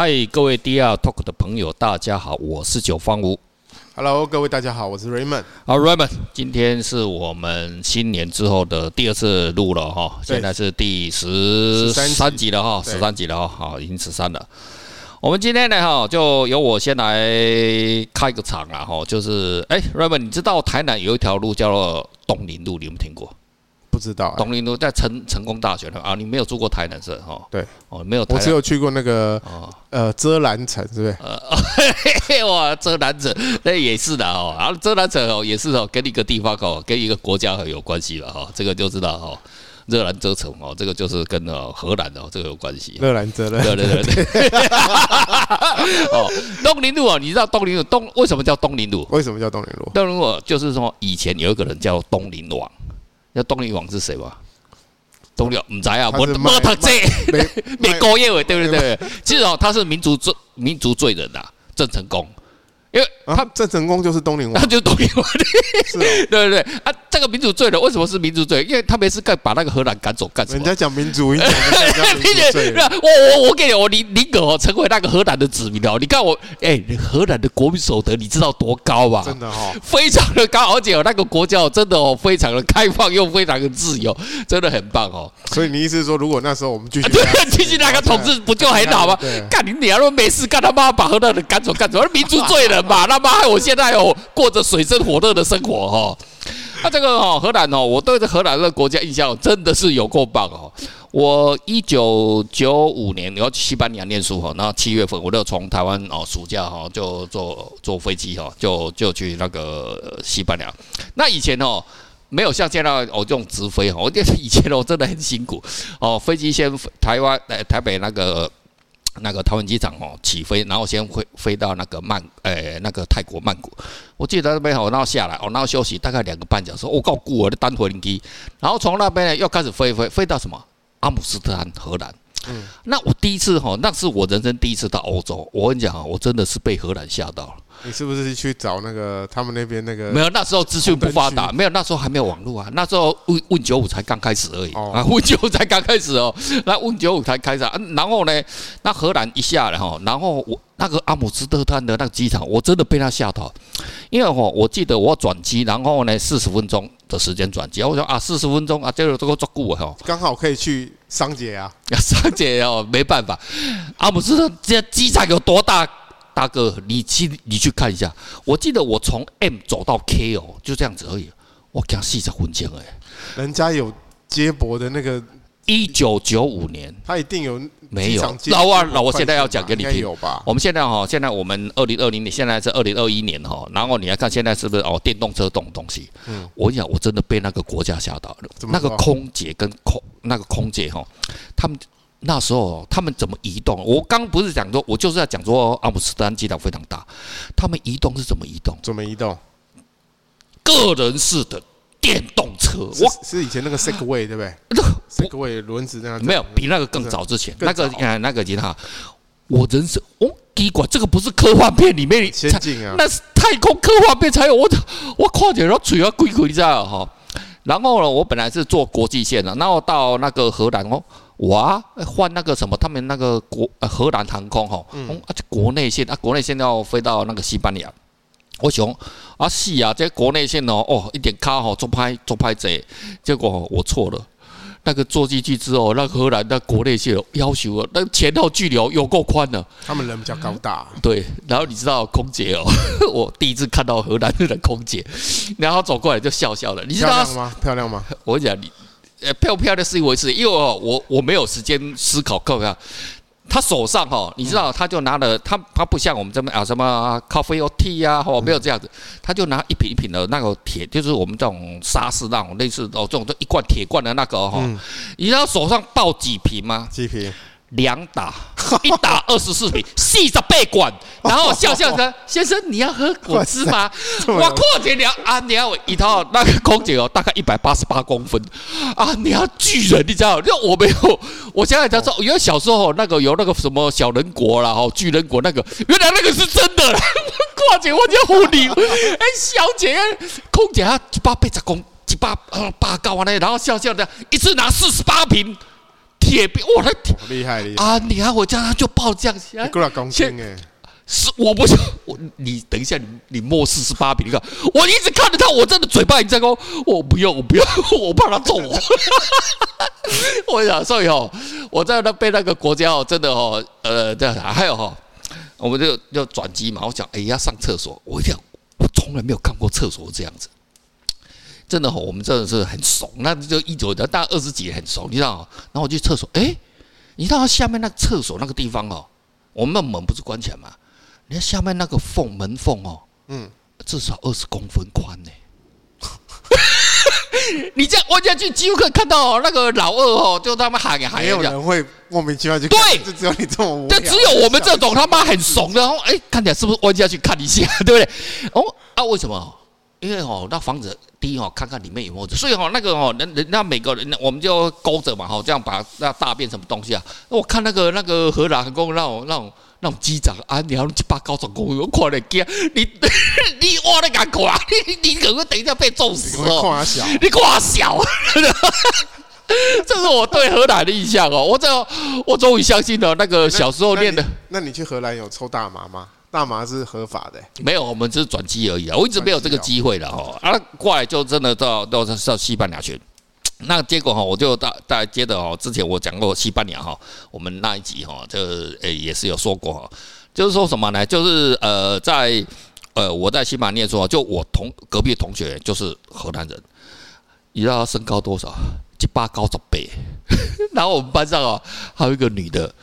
嗨，各位 DR Talk 的朋友，大家好，我是九方吴。Hello，各位大家好，我是 Raymond。好，Raymond，今天是我们新年之后的第二次录了哈，现在是第十三集了哈，十三集了哈，好，已经十三了。我们今天呢哈，就由我先来开个场啊哈，就是哎，Raymond，你知道台南有一条路叫做东林路，你有没有听过？不知道，东林路在成成功大学的啊，你没有住过台南是哈？对，哦，没有，我只有去过那个呃遮兰城，是不是？呃，哇，遮兰城那也是的哦，然后遮兰城哦也是哦，跟一个地方哦，跟一个国家很有关系了哈，这个就知道哈，热兰遮城哦，这个就是跟呃荷兰哦这个有关系。热兰遮，对对对对。哦，东林路啊，你知道东林路东为什么叫东林路？为什么叫东林路？东林路就是说以前有一个人叫东林王。那东陵王是谁吧？东宁唔知啊，我我读这美国业委对不对？其实哦，他是民族罪民族罪人呐，郑成功。因为他郑成功就是东宁王，他就是东宁王。是，对对对啊，这个民主罪人为什么是民族罪？因为他没事干，把那个荷兰赶走干什么？人家讲民族，我我我给你，我宁宁可哦成为那个荷兰的子民哦。你看我，哎，荷兰的国民所得你知道多高吧？真的哈，非常的高，而且哦，那个国家真的哦，非常的开放又非常的自由，真的很棒哦。所以你意思是说，如果那时候我们继续继续那个统治，不就很好吗？干你娘！如果没事干，他妈把荷兰人赶走干什么？民族罪人。吧，那么害我现在哦过着水深火热的生活哈。那这个哦荷兰哦，我对这荷兰这个国家印象真的是有够棒哦。我一九九五年我要去西班牙念书哈，然后七月份我就从台湾哦暑假哈就坐坐飞机哈，就就去那个西班牙。那以前哦没有像现在哦这种直飞哈，我觉得以前哦真的很辛苦哦，飞机先台湾呃台北那个。那个桃园机场哦起飞，然后先飞飞到那个曼，诶那个泰国曼谷。我记得那边好，然后下来哦，然后休息大概两个半小时。我告顾我的单回机，然后从那边呢又开始飞飞飞到什么阿姆斯特丹荷兰。嗯，那我第一次哈，那是我人生第一次到欧洲。我跟你讲啊，我真的是被荷兰吓到了。你是不是去找那个他们那边那个？没有，那时候资讯不发达，没有，那时候还没有网络啊。那时候 Win Win 九五才刚开始而已啊，Win 九五才刚开始哦。那 Win 九五才开始啊，然后呢，那荷兰一下来哈，然后我那个阿姆斯特丹的那个机场，我真的被他吓到，因为我，我记得我转机，然后呢，四十分钟的时间转机，我说啊，四十分钟啊，这个这个足够哈，刚好可以去桑杰啊，桑杰哦，没办法，阿姆斯特这机场有多大？大哥，你去你去看一下。我记得我从 M 走到 K 哦，就这样子而已。我讲四十分钟哎，人家有接驳的那个。一九九五年，他一定有没有？老啊，那我现在要讲给你听。我们现在哈，现在我们二零二零年，现在是二零二一年哈。然后你来看现在是不是哦？电动车这种东西，嗯，我跟你讲，我真的被那个国家吓到了。那个空姐跟空那个空姐哈，他们。那时候他们怎么移动？我刚不是讲说，我就是要讲说阿姆斯特丹机场非常大，他们移动是怎么移动？怎么移动？个人式的电动车，哇，是以前那个 Segway 对不对？Segway 轮子那样？没有，比那个更早之前，那个啊那个吉他，我人生哦，奇怪，这个不是科幻片里面先进啊，那是太空科幻片才有。我我看见然后嘴要鬼鬼在哈。然后呢，我本来是坐国际线的，然后到那个荷兰哦。哇，换那个什么，他们那个国呃荷兰航空吼，嗯，啊，这国内线啊，国内线要飞到那个西班牙，我想啊，是啊，这国内线哦，哦，一点卡吼，做拍做拍者，结果我错了，那个坐进去之后，那个荷兰那国内线要求啊，那前后距离有够宽的，他们人比较高大，对，然后你知道空姐哦，我第一次看到荷兰的空姐，然后走过来就笑笑了，你知道吗？漂亮吗？我跟你讲你。呃，漂不漂亮是一回事，因为哦，我我没有时间思考，看不看？他手上哈，你知道，他就拿了，他他不像我们这么啊，什么咖啡哦、tea 呀，哦，没有这样子，他就拿一瓶一瓶的那个铁，就是我们这种沙士那种类似哦，这种一罐铁罐的那个哈，你知道手上抱几瓶吗？几瓶？两打，一打二十四瓶，四十八罐，然后笑笑说：“ 先生，你要喝果汁吗？”我阔姐娘啊，你要一套那个空姐哦，大概一百八十八公分啊，你要巨人，你知道？就我没有，我现在才知道，因为小时候那个有那个什么小人国啦，哦，巨人国那个，原来那个是真的啦。阔姐，我叫护你，哎，小姐，空姐她一百八十公，一百呃八高啊那，然后笑笑的，一次拿四十八瓶。铁兵，哇，他厉害厉害啊！你看我家他就爆这样子，过来公斤哎，是我不是我，你等一下，你你末四十八比，你看我一直看着他，我真的嘴巴一直在说，我不要，我不要，我怕他揍我。我想所以哦，我在那被那个国家哦，真的哦，呃，这样还有哈，我们就就转机嘛，我讲哎要上厕所，我一定要我从来没有看过厕所这样子。真的吼，我们真的是很怂，那就一走，大概二十几也很怂，你知道？然后我去厕所，哎，你知道下面那个厕所那个地方哦，我们的门不是关起来吗？你看下面那个缝门缝哦，嗯，至少二十公分宽呢。你这样弯下去，几乎可以看到那个老二哦，就他妈喊喊，没有人会莫名其妙就对，就只有你这么无聊，就只有我们这种他妈很怂的，然后哎，看起来是不是弯下去看一下，对不对？哦啊，为什么？因为哦，那房子第一哦，看看里面有没有，所以哦，那个哦，人人家每个人，我们就勾着嘛，哈，这样把那大便什么东西啊？我看那个那个荷兰公那种那种那种机长啊，你要七八高层公，我快点惊，你你我的敢夸？你你可能等一下被揍死哦！夸小，你夸小，这是我对荷兰的印象哦。我这我终于相信了那个小时候练的。那你去荷兰有抽大麻吗？大麻是合法的，没有，我们只是转机而已啊！我一直没有这个机会的哈。啊，过来就真的到到到西班牙去，那结果哈，我就大大接着哦，之前我讲过西班牙哈，我们那一集哈，就诶也是有说过哈，就是说什么呢？就是呃，在呃我在西班牙念书，就我同隔壁同学就是荷兰人，你知道他身高多少？一八高十倍，然后我们班上啊还有一个女的，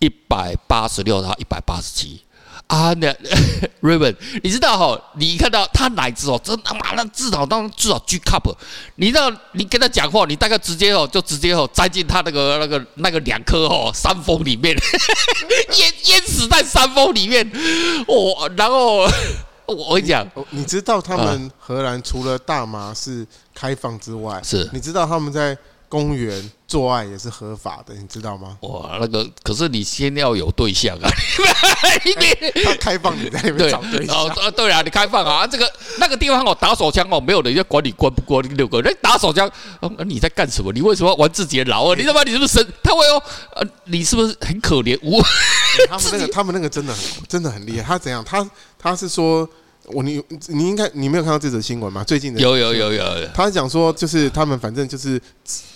一百八十六到一百八十七。啊，那 Raymond，你知道哈？你看到他奶子哦，真他妈那至少当至少 G cup，你知道你跟他讲话，你大概直接哦就直接哦栽进他那个那个那个两颗哦山峰里面，淹淹死在山峰里面。哦，然后 我跟你讲，你知道他们荷兰除了大麻是开放之外，是你知道他们在。公园做爱也是合法的，你知道吗？哇，那个可是你先要有对象啊！你 他开放你在那边找对象哦，对啊，你开放啊！这个那个地方哦，打手枪哦，没有人要管你关不关六个人打手枪，你在干什么？你为什么要玩自己的老二？你他妈你是不是神？他会哦，呃，你是不是很可怜？我他们那个他们那个真的很真的很厉害。他怎样？他他是说。我你你应该你没有看到这则新闻吗？最近的有有有有，他讲说就是他们反正就是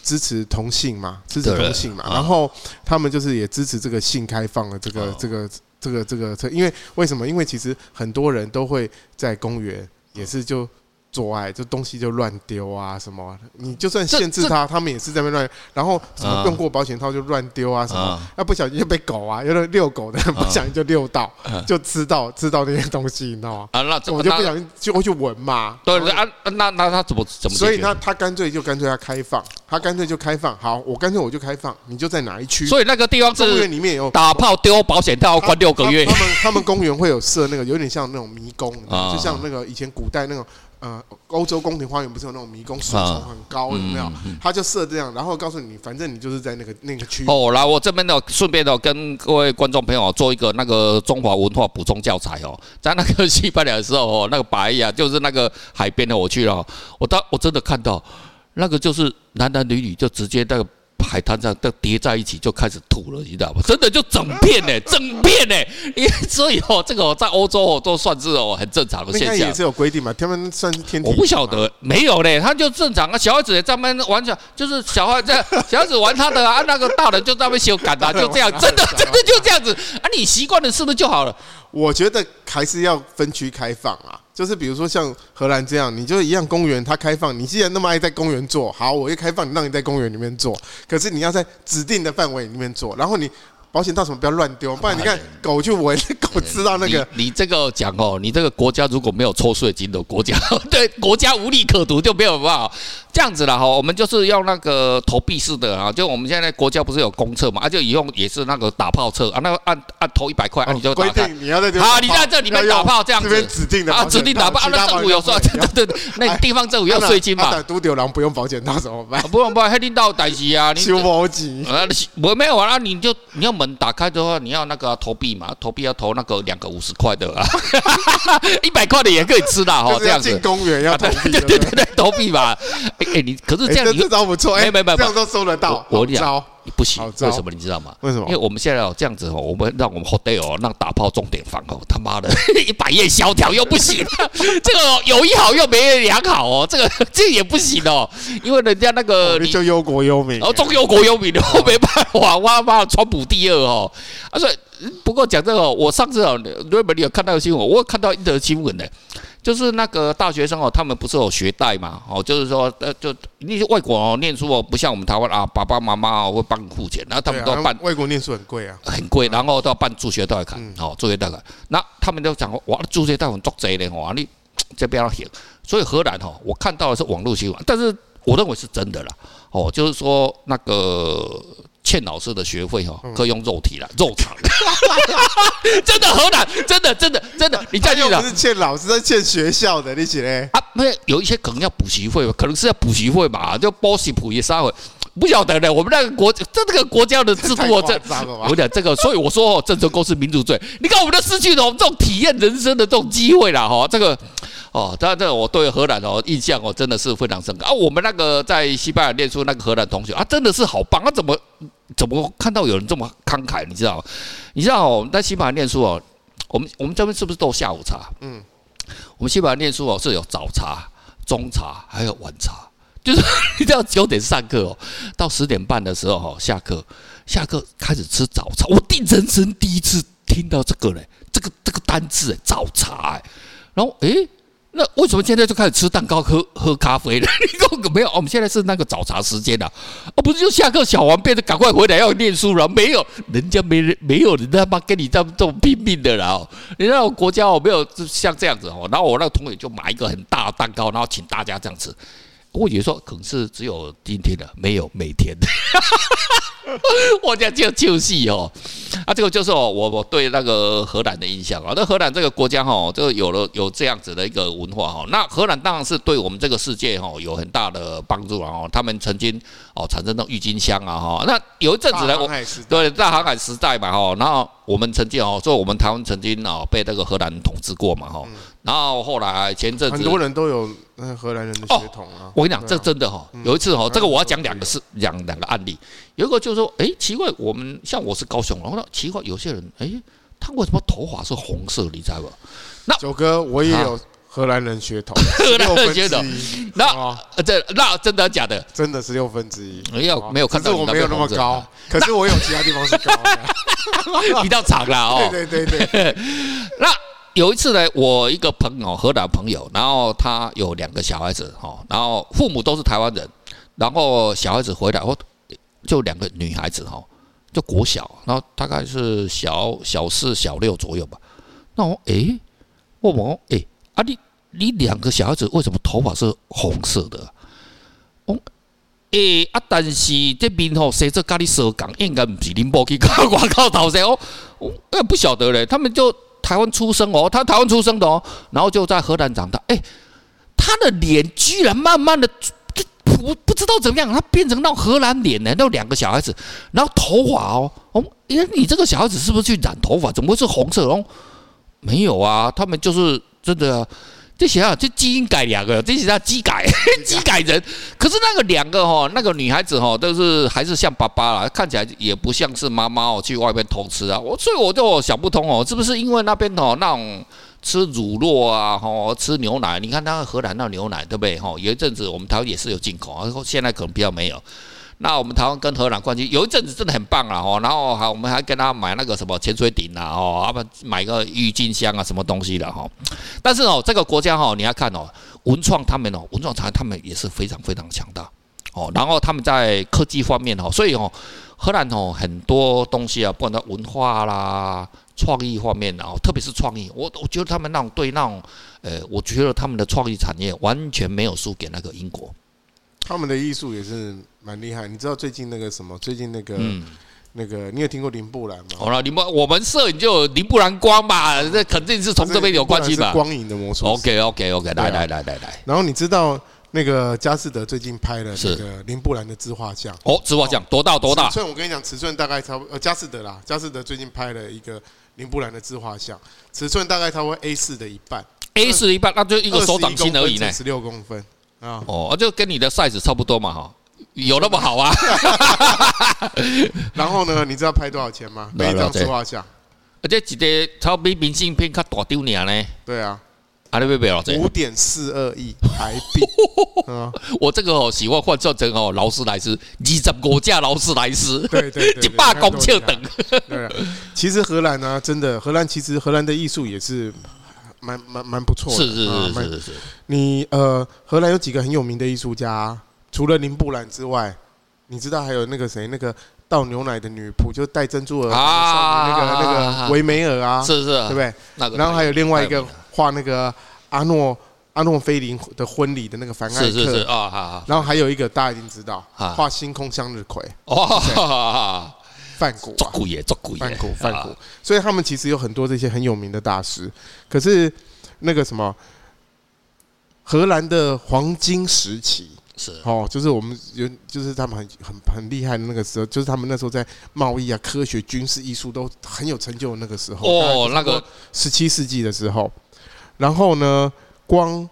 支持同性嘛，支持同性嘛，然后他们就是也支持这个性开放的这个这个这个这个这，因为为什么？因为其实很多人都会在公园也是就。做爱这东西就乱丢啊什么？你就算限制他，他们也是在那乱。然后什么用过保险套就乱丢啊什么？要不小心就被狗啊，有的遛狗的不小心就遛到，就吃到吃到那些东西，你知道吗？啊，那我就不小心就会去闻嘛。对对啊，那那他怎么怎么？所以他他干脆就干脆要开放，他干脆就开放。好，我干脆我就开放，你就在哪一区？所以那个地方公园里面有打炮丢保险套关六个月。他们他们公园会有设那个有点像那种迷宫，就像那个以前古代那种。呃，欧洲宫廷花园不是有那种迷宫，树丛很高，有没有？他就设这样，然后告诉你，反正你就是在那个那个区域。哦，来，我这边呢，顺便呢跟各位观众朋友做一个那个中华文化补充教材哦，在那个西班牙的时候哦，那个白呀，就是那个海边的，我去了，我当我真的看到，那个就是男男女女就直接那个。海滩上都叠在一起就开始吐了，你知道吗？真的就整片呢，整片呢。因为所以哦，这个在欧洲哦都算是哦很正常的现象。也是有规定嘛，他们算是天体。我不晓得，没有嘞，他就正常啊。小孩子也在那边玩，就是小孩在小孩子玩他的啊，那个大人就在那边修改啊，就这样，真的真的就这样子啊。你习惯了是不是就好了？我觉得还是要分区开放啊。就是比如说像荷兰这样，你就一样公园它开放，你既然那么爱在公园做，好，我一开放，让你在公园里面做，可是你要在指定的范围里面做，然后你。保险套什么不要乱丢，不然你看狗去闻，狗知道那个。你这个讲哦，你这个国家如果没有抽税金的国家，对国家无利可图，就没有办法这样子了哈。我们就是用那个投币式的啊，就我们现在国家不是有公厕嘛，啊就以后也是那个打炮厕啊，那个按按投一百块，啊你就打开。你要在这好，你在这里面打炮这样子。这边指定的啊，指定打炮啊，那政府有说，对对对，那地方政府要税金嘛。独丢狼不用保险套怎么办？不用不用，黑领导代志啊，你修毛巾啊，我没有啊，你就你要门打开的话。你要那个投币嘛？投币要投那个两个五十块的啊，一百块的也可以吃啦 哈。这样子进公园要投币，对对对，投币吧。哎哎，你可是这样，这招不错，哎，没没没，这样都收得到。我讲你不行，为什么你知道吗？为什么？因为我们现在哦这样子哦，我们让我们 hotel 哦，让打炮重点房哦，他妈的，一百页萧条又不行，这个有一好又没两好哦，这个 这个也不行哦，因为人家那个你就忧国忧民，哦，中忧国忧民，我没办法，我他妈川普第二哦，啊，所以不过讲这个，我上次哦，瑞文你有看到新闻，我有看到一则新闻呢。就是那个大学生哦，他们不是有学贷嘛？哦，就是说，呃，就那些外国哦，念书哦，不像我们台湾啊，爸爸妈妈哦会帮你付钱，然后他们都要办。外国念书很贵啊，很贵，然后都要办助学贷款，哦，助学贷款。那他们都讲，哇，助学贷款作贼的哦，你这边要行。所以荷兰哦，我看到的是网络新闻，但是我认为是真的啦。哦，就是说那个。欠老师的学费哈，可以用肉体来 肉偿，真的荷兰，真的真的真的，你再去讲，不是欠老师，是欠学校的，你写嘞啊？那有一些可能要补习费，可能是要补习费嘛，就补习补一三回，不晓得的。我们那个国，这这个国家的制度哦，这 我讲这个，所以我说哦，郑成功是民主罪，你看我们都失去了这种体验人生的这种机会了哈，这个。哦，当然，这我对荷兰哦印象哦真的是非常深刻啊！我们那个在西班牙念书那个荷兰同学啊，真的是好棒啊！怎么怎么看到有人这么慷慨？你知道？你知道哦，在西班牙念书哦，我们我们这边是不是都下午茶？嗯，我们西班牙念书哦是有早茶、中茶还有晚茶，就是 你知道九点上课哦，到十点半的时候哦下课，下课开始吃早茶。我第人生第一次听到这个嘞，这个这个单字哎，早茶哎，然后诶。那为什么现在就开始吃蛋糕、喝喝咖啡了？你根本没有，我们现在是那个早茶时间了，啊不是就下课小完变得赶快回来要念书了？没有，人家没人没有人他妈跟你这么这么拼命的了。你那种国家哦，没有像这样子哦。然后我那个同学就买一个很大的蛋糕，然后请大家这样吃。我以为说可能是只有今天的，没有每天的。我讲就就是哦，啊，这个就是哦，我我对那个荷兰的印象啊。那荷兰这个国家哈，就有了有这样子的一个文化哈。那荷兰当然是对我们这个世界哈有很大的帮助啊。他们曾经哦产生那郁金香啊哈。那有一阵子呢，我对大航海时代嘛哈，然后我们曾经哦，说我们台湾曾经哦被那个荷兰统治过嘛哈。然后后来前阵子很多人都有那荷兰人的血统啊。我跟你讲，这真的哈，有一次哈，这个我要讲两个事，两两个案例。有一个就是说，哎，奇怪，我们像我是高雄，然后奇怪，有些人，哎，他为什么头发是红色？你知道不？那九哥，我也有荷兰人血统，荷兰人血统。那这那真的假的？真的是六分之一。没有没有看到，我没有那么高，可是我有其他地方是高的，比较长了哦。对对对对。那。有一次呢，我一个朋友，荷兰朋友，然后他有两个小孩子，哈，然后父母都是台湾人，然后小孩子回来，我就两个女孩子，哈，就国小，然后大概是小小四、小六左右吧。那我诶，我问，诶，啊你你两个小孩子为什么头发是红色的？哦，诶啊，但是这边吼谁这咖喱蛇港应该不是林波去搞广告头噻哦，我也不晓得嘞，他们就。台湾出生哦，他台湾出生的哦，然后就在荷兰长大。哎，他的脸居然慢慢的，不不知道怎么样，他变成那荷兰脸呢？那两个小孩子，然后头发哦，哦，哎，你这个小孩子是不是去染头发？怎么会是红色哦？没有啊，他们就是真的。这想想，这基因改两个，这些叫基改，基改人。可是那个两个哈，那个女孩子哈，都是还是像爸爸啦，看起来也不像是妈妈哦，去外面偷吃啊。我所以我就想不通哦，是不是因为那边哦那种吃乳酪啊，哈，吃牛奶？你看那个荷兰那牛奶，对不对？哈，有一阵子我们台湾也是有进口，现在可能比较没有。那我们台湾跟荷兰关系有一阵子真的很棒啊，哦然后还我们还跟他买那个什么潜水艇啊，哦，他们买个郁金香啊，什么东西的哈。但是哦，这个国家哈，你要看哦，文创他们哦，文创产业他们也是非常非常强大哦。然后他们在科技方面哦，所以哦，荷兰哦很多东西啊，不管在文化啦、创意方面啊，特别是创意，我我觉得他们那种对那种，呃，我觉得他们的创意产业完全没有输给那个英国。他们的艺术也是蛮厉害，你知道最近那个什么？最近那个、嗯、那个，你有听过林布兰吗？好了，你们我们摄影就有林布兰光嘛，这肯定是从这边有关系吧？光影的魔术。OK OK OK，来来来来来。然后你知道那个佳士得最近拍了那个林布兰的自画像？哦，自画像多大多大？尺寸我跟你讲，尺寸大概差不多。呃，佳士得啦，佳士得最近拍了一个林布兰的自画像，尺寸大概差不多 A 四的一半。A 四的一半，那就一个手掌心而已呢，十六公分。啊，哦，就跟你的 size 差不多嘛，哈，有那么好啊？然后呢，你知道拍多少钱吗？每一张书画像，而且几个超比明信片较大丢脸呢？对啊。啊，你不要这五点四二亿台币。嗯，我这个哦，喜欢换算成哦，劳斯莱斯二十五架劳斯莱斯，对对对，一百公尺等。对，其实荷兰呢，真的，荷兰其实荷兰的艺术也是蛮蛮蛮不错的。是是是是是是。你呃，荷兰有几个很有名的艺术家，除了林布兰之外，你知道还有那个谁？那个倒牛奶的女仆，就戴珍珠耳环啊，那个那个维梅尔啊，是是，对不对？然后还有另外一个。画那个阿诺阿诺菲林的婚礼的那个凡艾克，是是是啊，好好。然后还有一个大家一定知道，画星空向日葵哦，梵谷，作古也做古也，梵谷梵谷。所以他们其实有很多这些很有名的大师。可是那个什么，荷兰的黄金时期是哦，就是我们有，就是他们很很很厉害的那个时候，就是他们那时候在贸易啊、科学、军事、艺术都很有成就的那个时候哦，那个十七世纪的时候。然后呢，光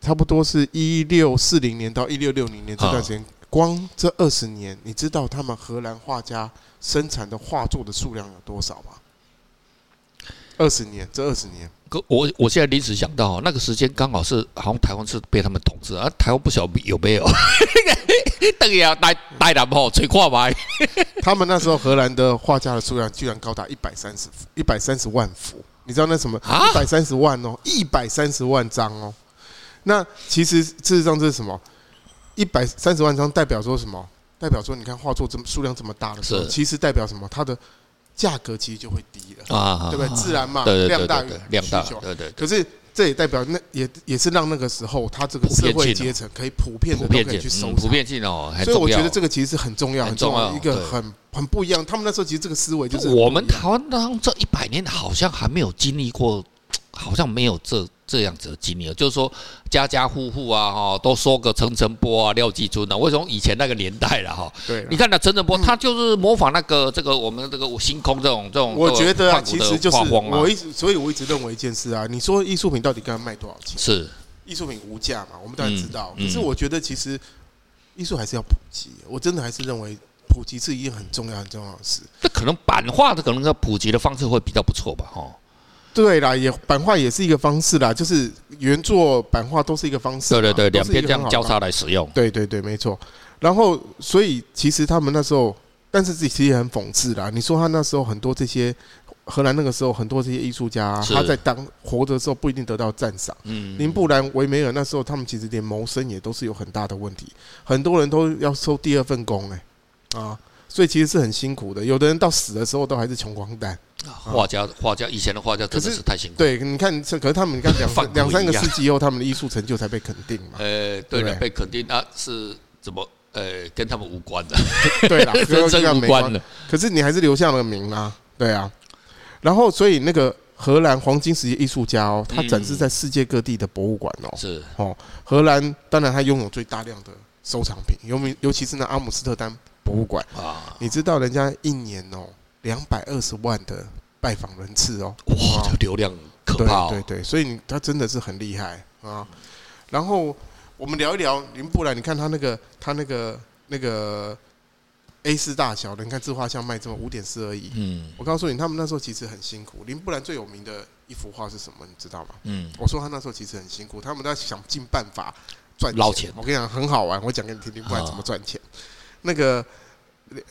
差不多是一六四零年到一六六零年这段时间，光这二十年，你知道他们荷兰画家生产的画作的数量有多少吗？二十年，这二十年，我我现在临时想到，那个时间刚好是好像台湾是被他们统治啊，台湾不晓得有没有？等一下，带带南炮吹跨白。他们那时候荷兰的画家的数量居然高达一百三十一百三十万幅。你知道那什么？一百三十万哦，一百三十万张哦。那其实事实上这是什么？一百三十万张代表说什么？代表说你看画作这么数量这么大的时候，其实代表什么？它的价格其实就会低了啊，对不对？自然嘛，量大于需求。对对。可是。这也代表那也也是让那个时候他这个社会阶层可以普遍的都可以去收藏，普遍性哦，所以我觉得这个其实是很重要，很重要一个很很不一样。他们那时候其实这个思维就是我们台湾当这一百年好像还没有经历过，好像没有这。这样子的经历，就是说家家户户啊，哈，都说个陈诚波啊、廖继春啊。为什么以前那个年代了哈？对，你看那陈诚波，他就是模仿那个这个我们这个星空这种这种。我觉得啊，其实就是我一直，所以我一直认为一件事啊，你说艺术品到底该卖多少钱？是艺术品无价嘛？我们当然知道，可是我觉得其实艺术还是要普及。我真的还是认为普及是一件很重要很重要的事。这可能版画的可能要普及的方式会比较不错吧？哈。对啦，也版画也是一个方式啦，就是原作版画都是一个方式。对对对，两边这样交叉来使用。对对对，没错。然后，所以其实他们那时候，但是自己其实也很讽刺啦。你说他那时候很多这些荷兰那个时候很多这些艺术家，他在当活着的时候不一定得到赞赏。嗯。林布兰、维梅尔那时候他们其实连谋生也都是有很大的问题，很多人都要收第二份工哎、欸，啊，所以其实是很辛苦的。有的人到死的时候都还是穷光蛋。画家，画家，以前的画家真的是太辛苦。对，你看，可是他们，你看两两三个世纪以后，他们的艺术成就才被肯定嘛。呃，对了，被肯定啊，是怎么？呃，跟他们无关的。对啦，跟这个无关的。可是你还是留下了名啊，对啊。然后，所以那个荷兰黄金时期艺术家哦，他展示在世界各地的博物馆哦。是哦，荷兰当然他拥有最大量的收藏品，尤尤其是那阿姆斯特丹博物馆啊。你知道人家一年哦？两百二十万的拜访人次哦，哇，这流量可怕哦。对对对，所以你他真的是很厉害啊。然后我们聊一聊林布兰，你看他那个他那个那个 A 四大小的，你看自画像卖这么五点四而已。嗯，我告诉你，他们那时候其实很辛苦。林布兰最有名的一幅画是什么？你知道吗？嗯，我说他那时候其实很辛苦，他们在想尽办法赚捞钱。我跟你讲，很好玩，我讲给你听，林布兰怎么赚钱。那个。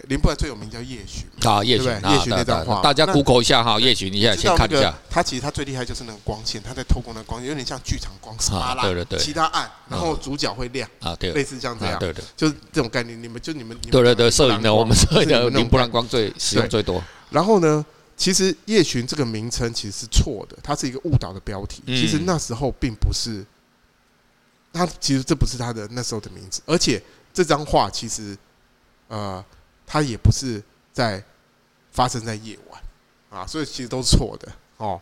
林布兰最有名叫《夜巡》啊，夜巡，夜巡那张画，大家 Google 一下哈，夜巡一下，先看一下。他其实他最厉害就是那个光线，他在透过那个光线，有点像剧场光，啊，对对对，其他暗，然后主角会亮啊，对，类似这样这样，对对，就是这种概念。你们就你们，对对对，摄影的我们摄影的林布兰光最使用最多。然后呢，其实“夜巡”这个名称其实是错的，它是一个误导的标题。其实那时候并不是，他其实这不是他的那时候的名字，而且这张画其实，呃。它也不是在发生在夜晚啊，所以其实都是错的哦。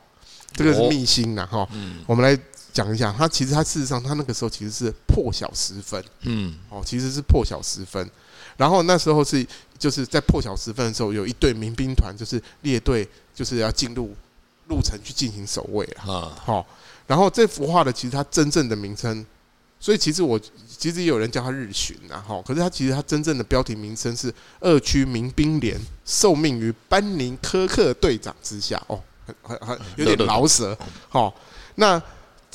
这个是秘辛呐哈。我们来讲一下，它其实它事实上它那个时候其实是破晓时分，嗯，哦，其实是破晓时分。然后那时候是就是在破晓时分的时候，有一队民兵团就是列队，就是要进入路程去进行守卫了啊。好，然后这幅画的其实它真正的名称所以其实我其实也有人叫他日巡啊，哈，可是他其实他真正的标题名称是二区民兵连，受命于班宁科克队长之下，哦，很很很有点饶舌，哦，那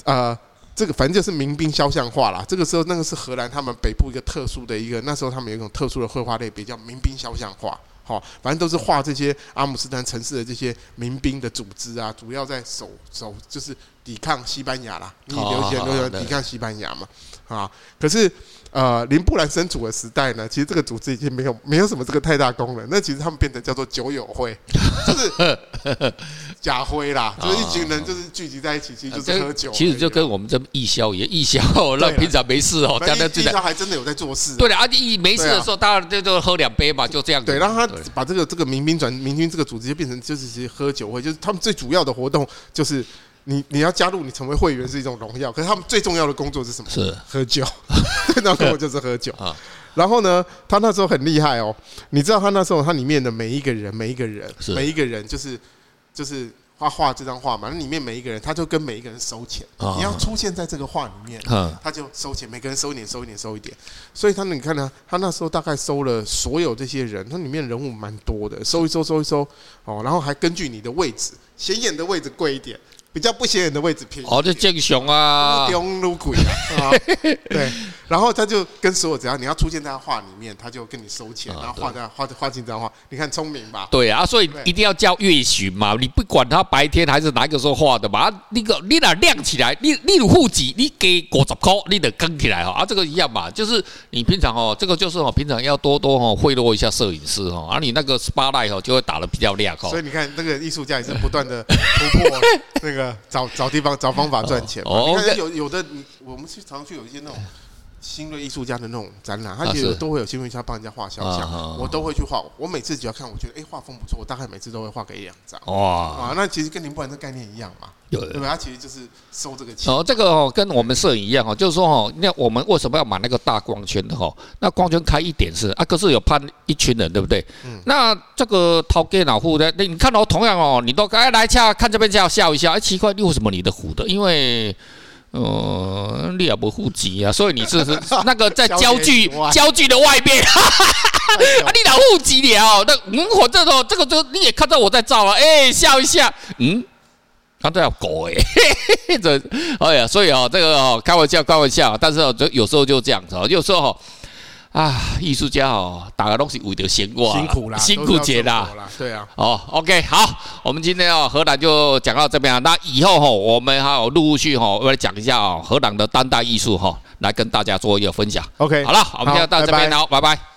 呃。这个反正就是民兵肖像画啦。这个时候，那个是荷兰他们北部一个特殊的一个，那时候他们有一种特殊的绘画类别，叫民兵肖像画。好，反正都是画这些阿姆斯特丹城市的这些民兵的组织啊，主要在守守就是抵抗西班牙啦。你留学都要抵抗西班牙嘛，啊，可是。呃，林布兰身处的时代呢，其实这个组织已经没有没有什么这个太大功能。那其实他们变成叫做酒友会，就是假灰啦，就是一群人就是聚集在一起，其实就是喝酒。其实就跟我们这义消一样，义消那平常没事哦，大家义消还真的有在做事。对的，而且一没事的时候，大家就就喝两杯嘛，就这样。对，然后他把这个这个民兵转民军这个组织就变成就是喝酒会，就是他们最主要的活动就是。你你要加入，你成为会员是一种荣耀，可是他们最重要的工作是什么？是喝酒，那工作就是喝酒 啊。然后呢，他那时候很厉害哦，你知道他那时候他里面的每一个人，每一个人，每一个人就是就是画画这张画嘛，那里面每一个人，他就跟每一个人收钱。你要出现在这个画里面，他就收钱，每个人收一点，收一点，收一点。所以他你看呢，他那时候大概收了所有这些人，他里面人物蛮多的，收一收，收一收哦，然后还根据你的位置，显眼的位置贵一点。比较不显眼的位置偏哦，就正雄啊，中路鬼啊，对，然后他就跟所有只要你要出现在他画里面，他就跟你收钱，然后画在画画进这张画，你看聪明吧？对啊，所以一定要叫月巡嘛，你不管他白天还是哪个时候画的嘛，那个你哪亮起来，你你有户籍，你给五十块，你得跟起来哈，啊，这个一样嘛，就是你平常哦，这个就是哦，平常要多多哦贿赂一下摄影师哦，而你那个 spotlight 哦就会打得比较亮哦。所以你看那个艺术家也是不断的突破 那个。找找地方找方法赚钱。哦，你看有有的，你我们去常去有一些那种新锐艺术家的那种展览，他其实都会有新锐艺术家帮人家画肖像，我都会去画。我每次只要看，我觉得哎画风不错，我大概每次都会画个一两张。哇啊，那其实跟林布兰这概念一样嘛，对不对？他其实就是收这个钱。哦，这个哦跟我们摄影一样哦，就是说哦，那我们为什么要买那个大光圈的哈？那光圈开一点是啊，可是有判一群人，对不对？嗯。那这个掏给老户的，那你看到同样哦，你都哎来下，看这边笑一下，哎奇怪，为什么你的糊的？因为。呃，你也不户籍啊，所以你是是 那个在焦距焦距的外边，啊，你哪户籍了？那嗯，我这种这个就你也看到我在照了，哎，笑一下，嗯，他都要狗哎，这 哎呀，所以哦，这个哦，开玩笑开玩笑，但是哦，就有时候就这样子哦，有时候。啊，艺术家哦，大家都是为了钱过，辛苦啦，辛苦姐啦，对啊。哦，OK，好，我们今天哦，荷兰就讲到这边啊。那以后哈，我们还有陆续哈，我来讲一下哦，荷兰的当代艺术哈，来跟大家做一个分享。OK，好了，我们就到这边了，拜拜。